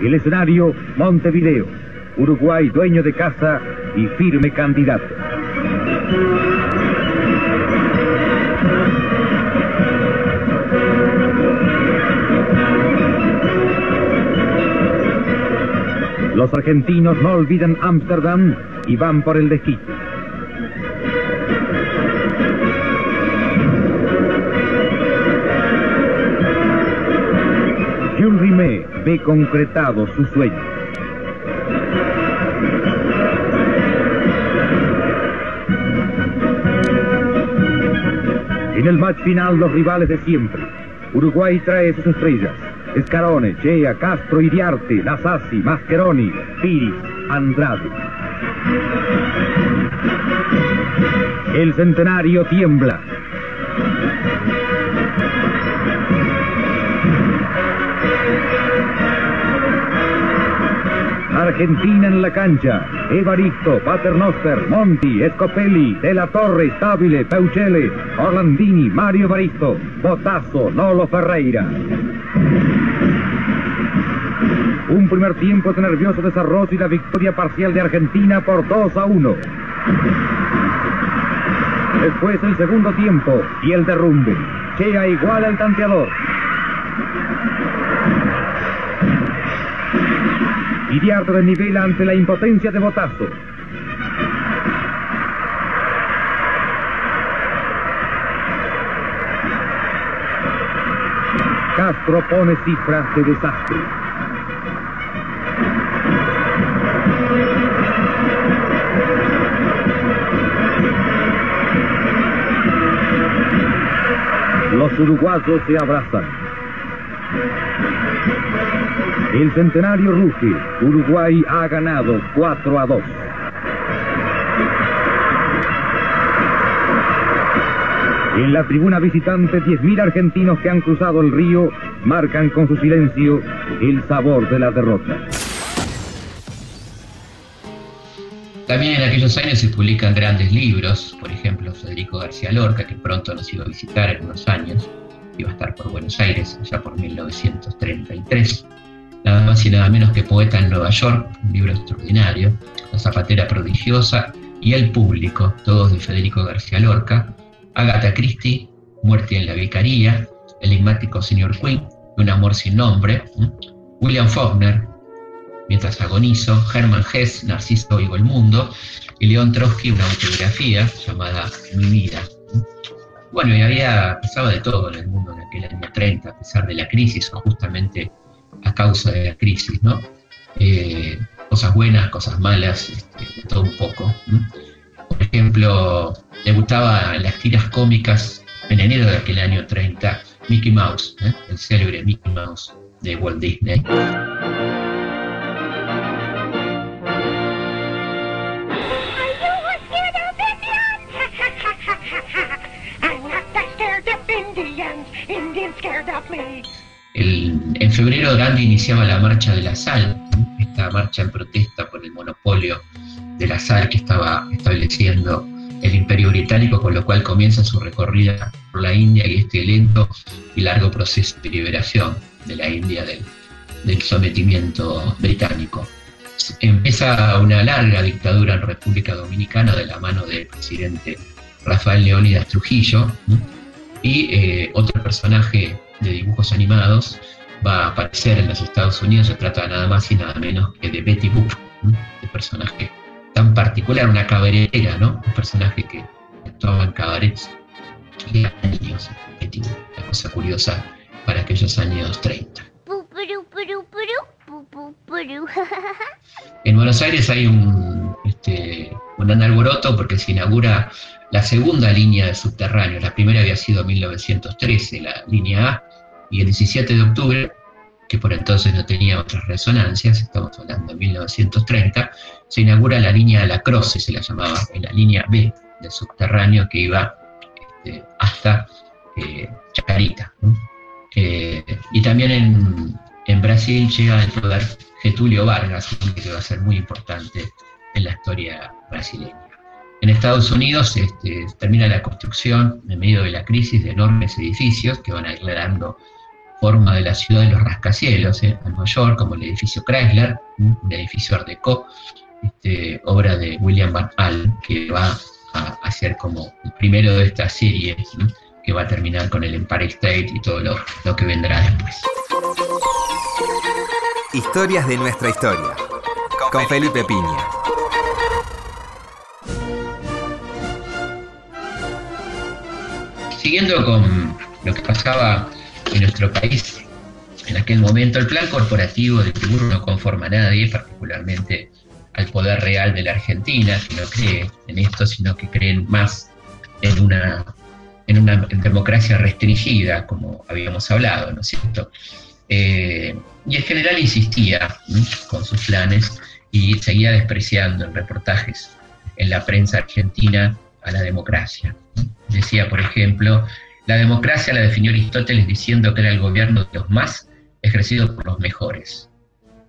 El escenario, Montevideo. Uruguay dueño de casa y firme candidato. Los argentinos no olvidan Ámsterdam y van por el desquite. Jules Rimet ve concretado su sueño. En el match final los rivales de siempre. Uruguay trae sus estrellas. Escarone, Chea, Castro, Iriarte, Nasasi, Mascheroni, Piris, Andrade. El centenario tiembla. Argentina en la cancha. Evaristo, Paternoster, Monti, Escopelli, De la Torre, Stabile, Peuchele, Orlandini, Mario Evaristo, Botazo, Nolo Ferreira. Un primer tiempo de nervioso desarrollo y la victoria parcial de Argentina por 2 a 1. Después el segundo tiempo y el derrumbe. Chea igual al tanteador. Iriarte de nivel ante la impotencia de Botazo. Castro pone cifras de desastre. Los uruguayos se abrazan. El centenario ruge. Uruguay ha ganado 4 a 2. En la tribuna visitante, 10.000 argentinos que han cruzado el río marcan con su silencio el sabor de la derrota. También en aquellos años se publican grandes libros, por ejemplo Federico García Lorca, que pronto nos iba a visitar en unos años, iba a estar por Buenos Aires ya por 1933 nada más y nada menos que Poeta en Nueva York, un libro extraordinario, La Zapatera Prodigiosa y El Público, todos de Federico García Lorca, Agatha Christie, Muerte en la Vicaría, El enigmático Señor Quinn, Un amor sin nombre, William Faulkner, Mientras agonizo, Hermann Hesse, Narciso Oigo el Mundo, y León Trotsky, una autobiografía llamada Mi vida. Bueno, y había, pasaba de todo en el mundo en aquel año 30, a pesar de la crisis, o justamente a causa de la crisis, ¿no? Eh, cosas buenas, cosas malas, este, todo un poco. Por ejemplo, le gustaban las tiras cómicas en enero de aquel año 30, Mickey Mouse, ¿eh? el célebre Mickey Mouse de Walt Disney. [laughs] en febrero Gandhi iniciaba la marcha de la sal, esta marcha en protesta por el monopolio de la sal que estaba estableciendo el imperio británico, con lo cual comienza su recorrida por la India y este lento y largo proceso de liberación de la India del, del sometimiento británico. Empieza una larga dictadura en República Dominicana de la mano del presidente Rafael Leónidas Trujillo y eh, otro personaje de dibujos animados va a aparecer en los Estados Unidos. Se trata nada más y nada menos que de Betty Boop, el personaje tan particular, una cabaretera, ¿no? Un personaje que actuaba en cabarets y a niños. Betty Boop, una cosa curiosa para aquellos años 30. En Buenos Aires hay un, este, alboroto porque se inaugura la segunda línea de subterráneos. La primera había sido en 1913, la línea A, y el 17 de octubre que por entonces no tenía otras resonancias, estamos hablando de 1930, se inaugura la línea La Croce, se la llamaba, la línea B del subterráneo que iba este, hasta eh, Chacarita. Eh, y también en, en, Brasil llega al poder Getulio Vargas, que va a ser muy importante en la historia brasileña. En Estados Unidos este, termina la construcción, en medio de la crisis, de enormes edificios que van a ir dando forma de la ciudad de los rascacielos, ¿eh? en Nueva York, como el edificio Chrysler, un edificio Art Deco, este, obra de William Van Allen, que va a, ser como el primero de esta serie, que va a terminar con el Empire State y todo lo, lo que vendrá después. Historias de nuestra historia, con Felipe Piña. Siguiendo con lo que pasaba en nuestro país en aquel momento, el plan corporativo de Tibur no conforma a nadie, particularmente al poder real de la Argentina, que no cree en esto, sino que creen más en una, en una democracia restringida, como habíamos hablado, ¿no es cierto? Eh, y en general insistía con sus planes y seguía despreciando en reportajes en la prensa argentina a la democracia. Decía, por ejemplo, la democracia la definió Aristóteles diciendo que era el gobierno de los más ejercido por los mejores.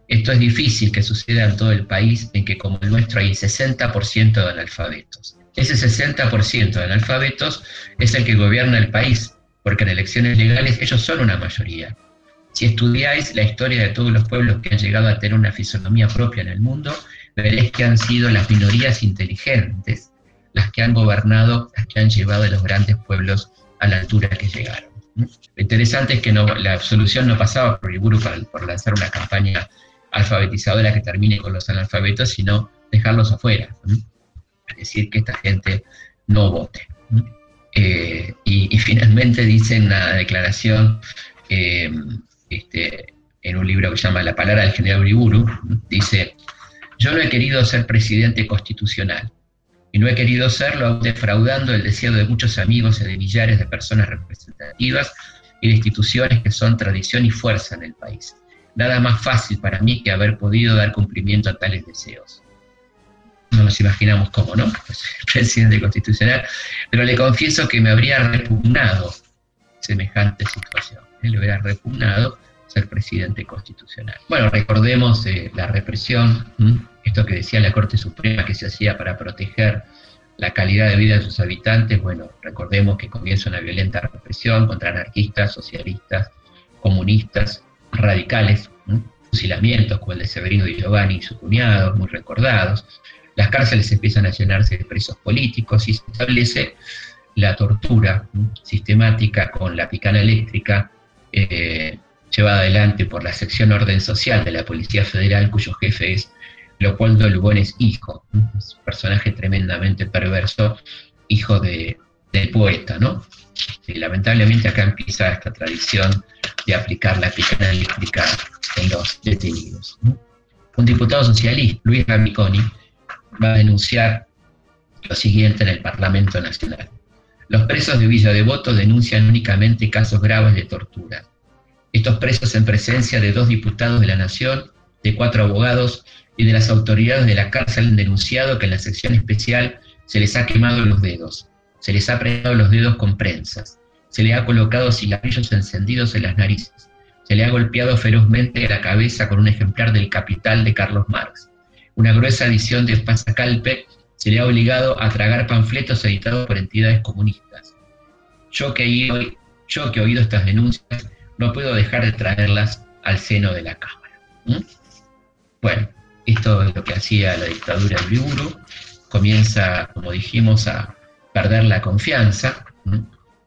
Esto es difícil que suceda en todo el país en que como el nuestro hay 60% de analfabetos. Ese 60% de analfabetos es el que gobierna el país, porque en elecciones legales ellos son una mayoría. Si estudiáis la historia de todos los pueblos que han llegado a tener una fisonomía propia en el mundo, veréis que han sido las minorías inteligentes las que han gobernado, las que han llevado a los grandes pueblos a la altura que llegaron. Lo interesante es que no, la solución no pasaba por Iburu por lanzar una campaña alfabetizadora que termine con los analfabetos, sino dejarlos afuera. Es decir, que esta gente no vote. Eh, y, finalmente dice en una declaración eh, este, en un libro que se llama La palabra del general Uriburu, dice, yo no he querido ser presidente constitucional, y no he querido serlo defraudando el deseo de muchos amigos y de millares de personas representativas y de instituciones que son tradición y fuerza en el país nada más fácil para mí que haber podido dar cumplimiento a tales deseos. No nos imaginamos cómo, ¿no? [laughs] Pues, presidente constitucional, pero le confieso que me habría repugnado semejante situación. ¿eh? Le hubiera repugnado ser presidente constitucional. Bueno, recordemos eh, la represión, esto que decía la Corte Suprema que se hacía para proteger la calidad de vida de sus habitantes. Bueno, recordemos que comienza una violenta represión contra anarquistas, socialistas, comunistas, radicales, fusilamientos como el de Severino Di Giovanni y su cuñado, muy recordados. Las cárceles empiezan a llenarse de presos políticos y se establece la tortura sistemática con la picana eléctrica eh, llevada adelante por la sección orden social de la Policía Federal, cuyo jefe es Leopoldo Lugones Hijo, un personaje tremendamente perverso, hijo de, del poeta, ¿no? Lamentablemente acá empieza esta tradición de aplicar la picana en los detenidos. Un diputado socialista, Luis Ramiconi, va a denunciar lo siguiente en el Parlamento Nacional. Los presos de Villa Devoto denuncian únicamente casos graves de tortura. Estos presos en presencia de dos diputados de la Nación, de cuatro abogados y de las autoridades de la cárcel han denunciado que en la sección especial se les ha quemado los dedos, se les ha apretado los dedos con prensas, se le ha colocado cigarrillos encendidos en las narices, se le ha golpeado ferozmente la cabeza con un ejemplar del Capital de Carlos Marx. Una gruesa edición de Pasacalpe se le ha obligado a tragar panfletos editados por entidades comunistas. Yo que, yo que he oído estas denuncias, no puedo dejar de traerlas al seno de la Cámara. Bueno, esto es lo que hacía la dictadura de Uriburu. Comienza, como dijimos, a perder la confianza.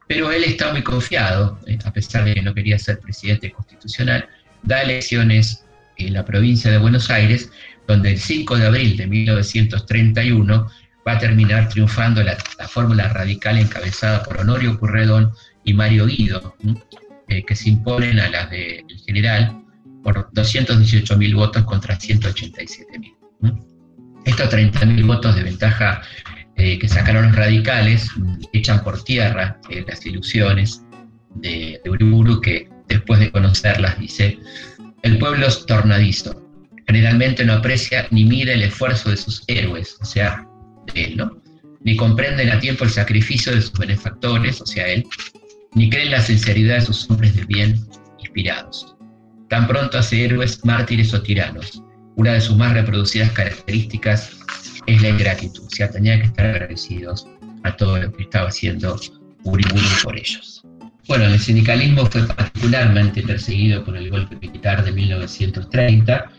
Pero él está muy confiado, eh, a pesar de que no quería ser presidente constitucional, da elecciones en la provincia de Buenos Aires, donde el 5 de abril de 1931 va a terminar triunfando la, fórmula radical encabezada por Honorio Curredón y Mario Guido, eh, que se imponen a las del general por 218.000 votos contra 187.000. Estos 30.000 votos de ventaja eh, que sacaron los radicales echan por tierra eh, las ilusiones de, de Uriburu, que después de conocerlas dice El pueblo es tornadizo. Generalmente no aprecia ni mide el esfuerzo de sus héroes, o sea, de él, ¿no? Ni comprenden a tiempo el sacrificio de sus benefactores, o sea, él, ni creen la sinceridad de sus hombres de bien inspirados. Tan pronto hace héroes, mártires o tiranos. Una de sus más reproducidas características es la ingratitud, o sea, tenía que estar agradecidos a todo lo que estaba haciendo Uriburu por ellos. Bueno, el sindicalismo fue particularmente perseguido por el golpe militar de 1930,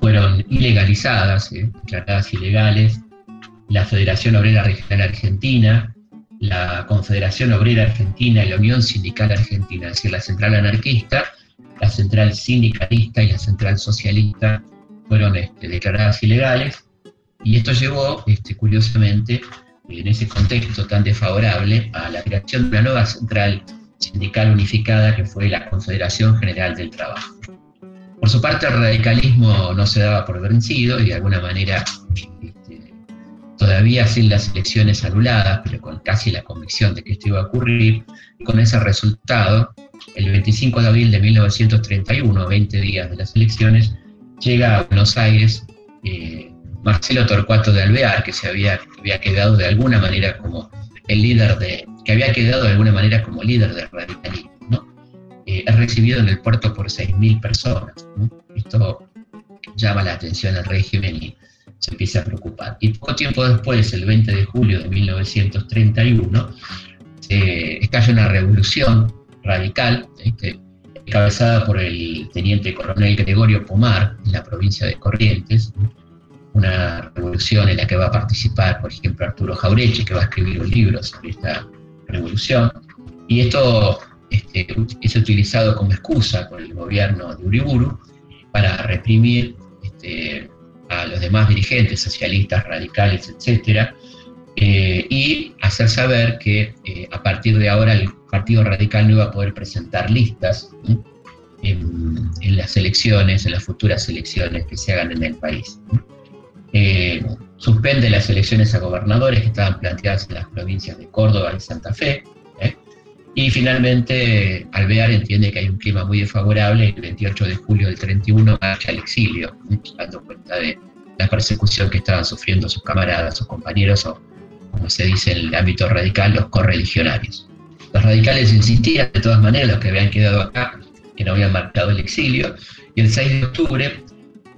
fueron ilegalizadas, eh, declaradas ilegales, la Federación Obrera Regional Argentina, la Confederación Obrera Argentina y la Unión Sindical Argentina, es decir, la central anarquista, la central sindicalista y la central socialista fueron este, declaradas ilegales, y esto llevó, este, curiosamente, en ese contexto tan desfavorable, a la creación de una nueva central sindical unificada que fue la Confederación General del Trabajo. Por su parte, el radicalismo no se daba por vencido y de alguna manera, este, todavía sin las elecciones anuladas, pero con casi la convicción de que esto iba a ocurrir, con ese resultado, el 25 de abril de 1931, 20 días de las elecciones, llega a Buenos Aires eh, Marcelo Torcuato de Alvear, que se había, había quedado de alguna manera como el líder de, que había quedado de alguna manera como líder del radicalismo, ¿no? Eh, es recibido en el puerto por 6.000 personas. Esto llama la atención al régimen y se empieza a preocupar. Y poco tiempo después, el 20 de julio de 1931, se estalla una revolución radical, este, encabezada por el teniente coronel Gregorio Pomar, en la provincia de Corrientes, una revolución en la que va a participar, por ejemplo, Arturo Jaureche, que va a escribir un libro sobre esta revolución. Y esto este, es utilizado como excusa por el gobierno de Uriburu para reprimir este, a los demás dirigentes socialistas, radicales, etc. Eh, y hacer saber que eh, a partir de ahora el Partido Radical no iba a poder presentar listas en, en, las elecciones, en las futuras elecciones que se hagan en el país. Eh, suspende las elecciones a gobernadores que estaban planteadas en las provincias de Córdoba y Santa Fe. Y finalmente Alvear entiende que hay un clima muy desfavorable. El 28 de julio del 31 marcha al exilio, dando cuenta de la persecución que estaban sufriendo sus camaradas, sus compañeros o, como se dice en el ámbito radical, los correligionarios. Los radicales insistían de todas maneras, los que habían quedado acá, que no habían marcado el exilio, y el 6 de octubre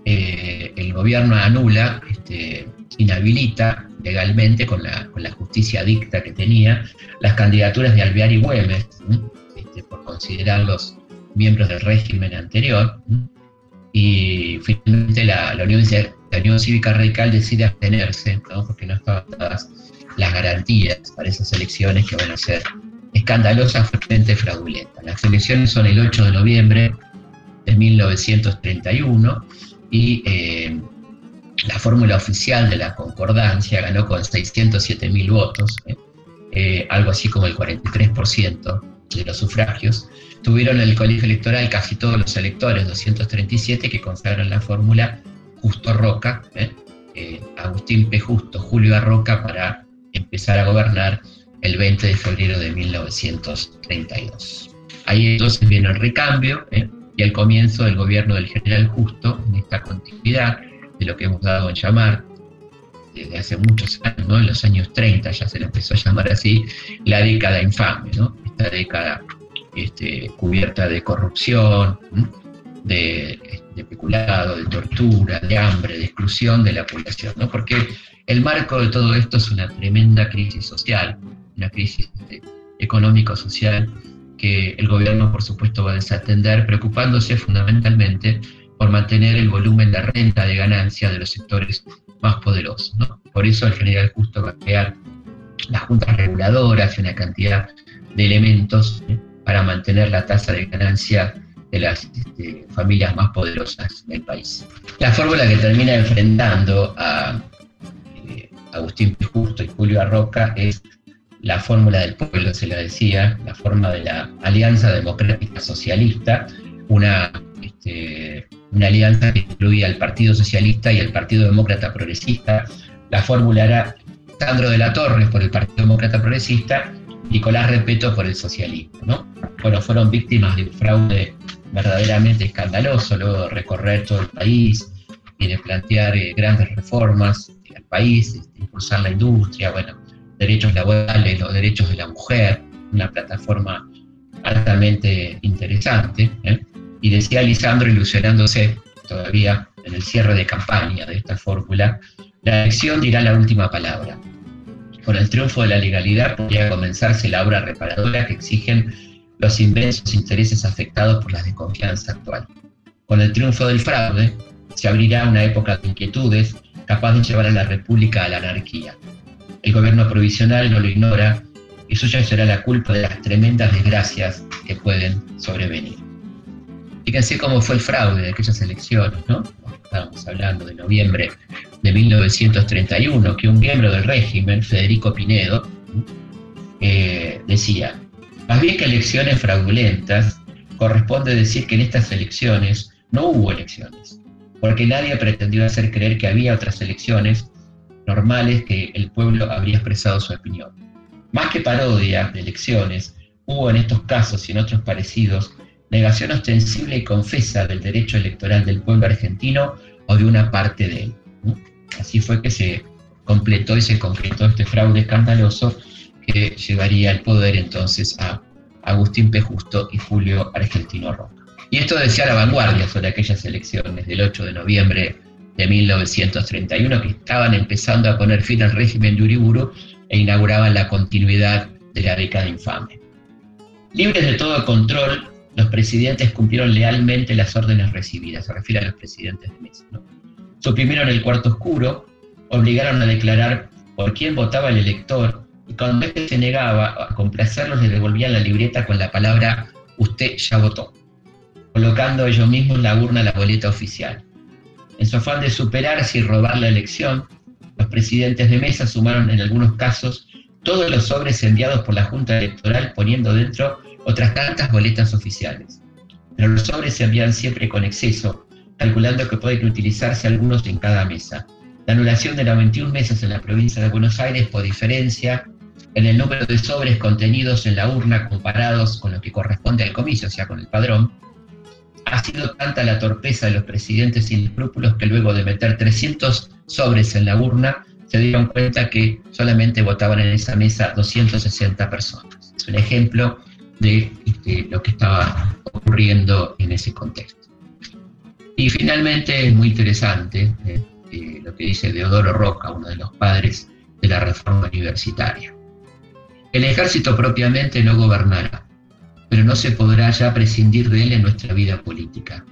eh, el gobierno anula, este, inhabilita legalmente con la, con la, justicia dicta que tenía las candidaturas de Alvear y Güemes, este, por considerarlos miembros del régimen anterior. Y finalmente la, la, Unión, la, Unión, Cívica Radical decide abstenerse, porque no estaban dadas las garantías para esas elecciones que van a ser escandalosas, fuertemente fraudulentas. Las elecciones son el 8 de noviembre de 1931 y eh, la fórmula oficial de la concordancia ganó con 607 mil votos, eh, eh, algo así como el 43% de los sufragios. Tuvieron en el colegio electoral casi todos los electores, 237, que consagran la fórmula Justo Roca, Agustín P. Justo, Julio Arroca, para empezar a gobernar el 20 de febrero de 1932. Ahí entonces viene el recambio, y el comienzo del gobierno del general Justo en esta continuidad de lo que hemos dado en llamar desde hace muchos años, ¿no? en los años 30 ya se le empezó a llamar así, la década infame, ¿no? esta década este, cubierta de corrupción, de, de, peculado, de tortura, de hambre, de exclusión de la población, ¿no? porque el marco de todo esto es una tremenda crisis social, una crisis económico-social que el gobierno, por supuesto, va a desatender, preocupándose fundamentalmente por mantener el volumen de renta de ganancia de los sectores más poderosos. Por eso el general Justo va a crear las juntas reguladoras y una cantidad de elementos ¿eh? para mantener la tasa de ganancia de las este, familias más poderosas del país. La fórmula que termina enfrentando a eh, Agustín. Justo y Julio Arroca es la fórmula del pueblo, se la decía, la forma de la Alianza Democrática Socialista, una, este, una alianza que incluía al Partido Socialista y al Partido Demócrata Progresista. La fórmula era Sandro de la Torre por el Partido Demócrata Progresista, Nicolás Repeto por el socialismo. ¿no? Bueno, fueron víctimas de un fraude verdaderamente escandaloso luego de recorrer todo el país y de plantear eh, grandes reformas al país, este, impulsar la industria, bueno, derechos laborales, los derechos de la mujer, una plataforma altamente interesante. ¿eh? Y decía Lisandro, ilusionándose todavía en el cierre de campaña de esta fórmula, la elección dirá la última palabra. Con el triunfo de la legalidad podría comenzarse la obra reparadora que exigen los inmensos intereses afectados por la desconfianza actual. Con el triunfo del fraude, se abrirá una época de inquietudes capaz de llevar a la República a la anarquía. El gobierno provisional no lo ignora y suya será la culpa de las tremendas desgracias que pueden sobrevenir. Fíjense cómo fue el fraude de aquellas elecciones, ¿no? Estábamos hablando de noviembre de 1931, que un miembro del régimen, Federico Pinedo, eh, decía, más bien que elecciones fraudulentas, corresponde decir que en estas elecciones no hubo elecciones, porque nadie pretendió hacer creer que había otras elecciones normales que el pueblo habría expresado su opinión. Más que parodia de elecciones, hubo en estos casos y en otros parecidos negación ostensible y confesa del derecho electoral del pueblo argentino o de una parte de él. Así fue que se completó y se concretó este fraude escandaloso que llevaría el poder entonces a Agustín P. Justo y Julio Argentino Roca. Y esto decía la vanguardia sobre aquellas elecciones del 8 de noviembre de 1931 que estaban empezando a poner fin al régimen de Uriburu e inauguraban la continuidad de la década infame. Libres de todo control, los presidentes cumplieron lealmente las órdenes recibidas, se refiere a los presidentes de mesa. Suprimieron el cuarto oscuro, obligaron a declarar por quién votaba el elector y cuando este se negaba a complacerlos le devolvían la libreta con la palabra usted ya votó, colocando ellos mismos en la urna la boleta oficial. En su afán de superarse y robar la elección, los presidentes de mesa sumaron en algunos casos todos los sobres enviados por la Junta Electoral poniendo dentro otras tantas boletas oficiales. Pero los sobres se envían siempre con exceso, calculando que pueden utilizarse algunos en cada mesa. La anulación de las 21 mesas en la provincia de Buenos Aires por diferencia en el número de sobres contenidos en la urna comparados con lo que corresponde al comicio, o sea, con el padrón, ha sido tanta la torpeza de los presidentes sin escrúpulos que luego de meter 300 sobres en la urna, se dieron cuenta que solamente votaban en esa mesa 260 personas. Es un ejemplo de este, lo que estaba ocurriendo en ese contexto. Y finalmente es muy interesante eh, eh, lo que dice Deodoro Roca, uno de los padres de la reforma universitaria. El ejército propiamente no gobernará, pero no se podrá ya prescindir de él en nuestra vida política.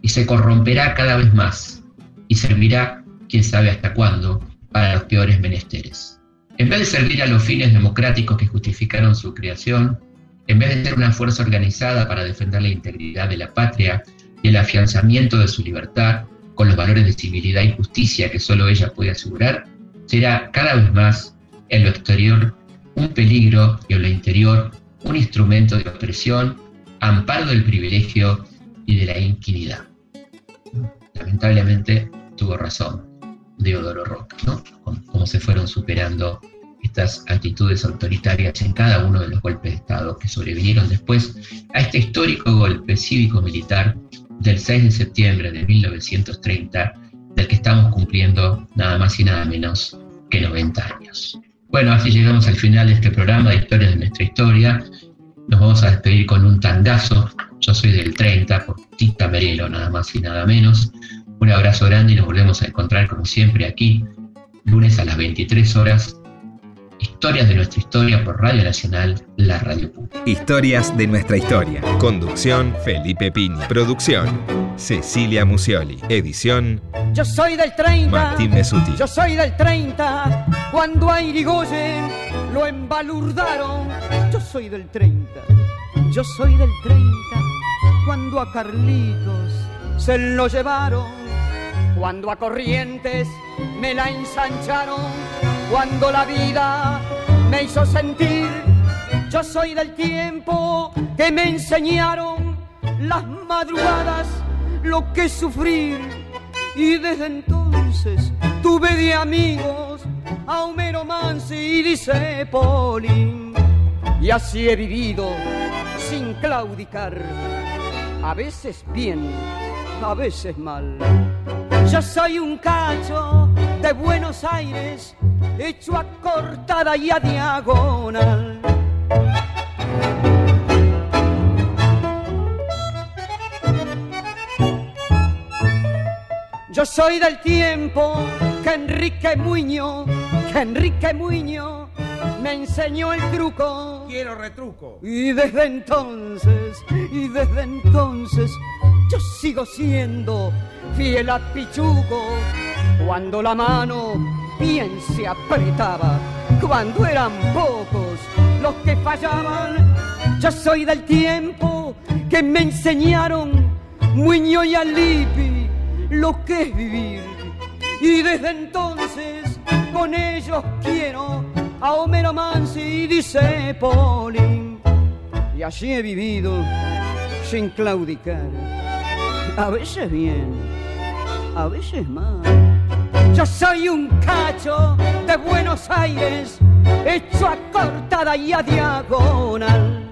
Y se corromperá cada vez más y servirá, quién sabe hasta cuándo, para los peores menesteres. En vez de servir a los fines democráticos que justificaron su creación, en vez de ser una fuerza organizada para defender la integridad de la patria y el afianzamiento de su libertad con los valores de civilidad y justicia que solo ella puede asegurar, será cada vez más en lo exterior un peligro y en lo interior un instrumento de opresión, amparo del privilegio y de la inquinidad. Lamentablemente tuvo razón Deodoro Roca, ¿no? Cómo se fueron superando estas actitudes autoritarias en cada uno de los golpes de Estado que sobrevinieron después a este histórico golpe cívico-militar del 6 de septiembre de 1930, del que estamos cumpliendo nada más y nada menos que 90 años. Bueno, así llegamos al final de este programa de Historias de nuestra historia. Nos vamos a despedir con un tangazo. Yo soy del 30, por Tita Merelo, nada más y nada menos. Un abrazo grande y nos volvemos a encontrar como siempre aquí, lunes a las 23 horas, Historias de nuestra historia por Radio Nacional, la radio pública. Historias de nuestra historia. Conducción, Felipe Piña. Producción, Cecilia Musioli. Edición, Yo soy del 30. Martín Mesuti. Yo soy del 30. Cuando a Irigoyen lo embalurdaron. Yo soy del 30. Yo soy del 30. Cuando a Carlitos se lo llevaron. Cuando a Corrientes me la ensancharon. Cuando la vida me hizo sentir. Yo soy del tiempo que me enseñaron las madrugadas lo que sufrir. Y desde entonces tuve de amigos a Homero Mansi y dice Polín. Y así he vivido sin claudicar, a veces bien, a veces mal. Yo soy un cacho de Buenos Aires, hecho a cortada y a diagonal. Yo soy del tiempo que Enrique Muñoz, que Enrique Muñoz me enseñó el truco. Quiero retruco. Y desde entonces, y desde entonces, yo sigo siendo fiel a Pichuco. Cuando la mano bien se apretaba, cuando eran pocos los que fallaban. Yo soy del tiempo que me enseñaron Muñoz y Alipi lo que es vivir. Y desde entonces con ellos quiero a Homero Mansi dice Pauling. Y así he vivido sin claudicar. A veces bien, a veces mal. Yo soy un cacho de Buenos Aires, hecho a cortada y a diagonal.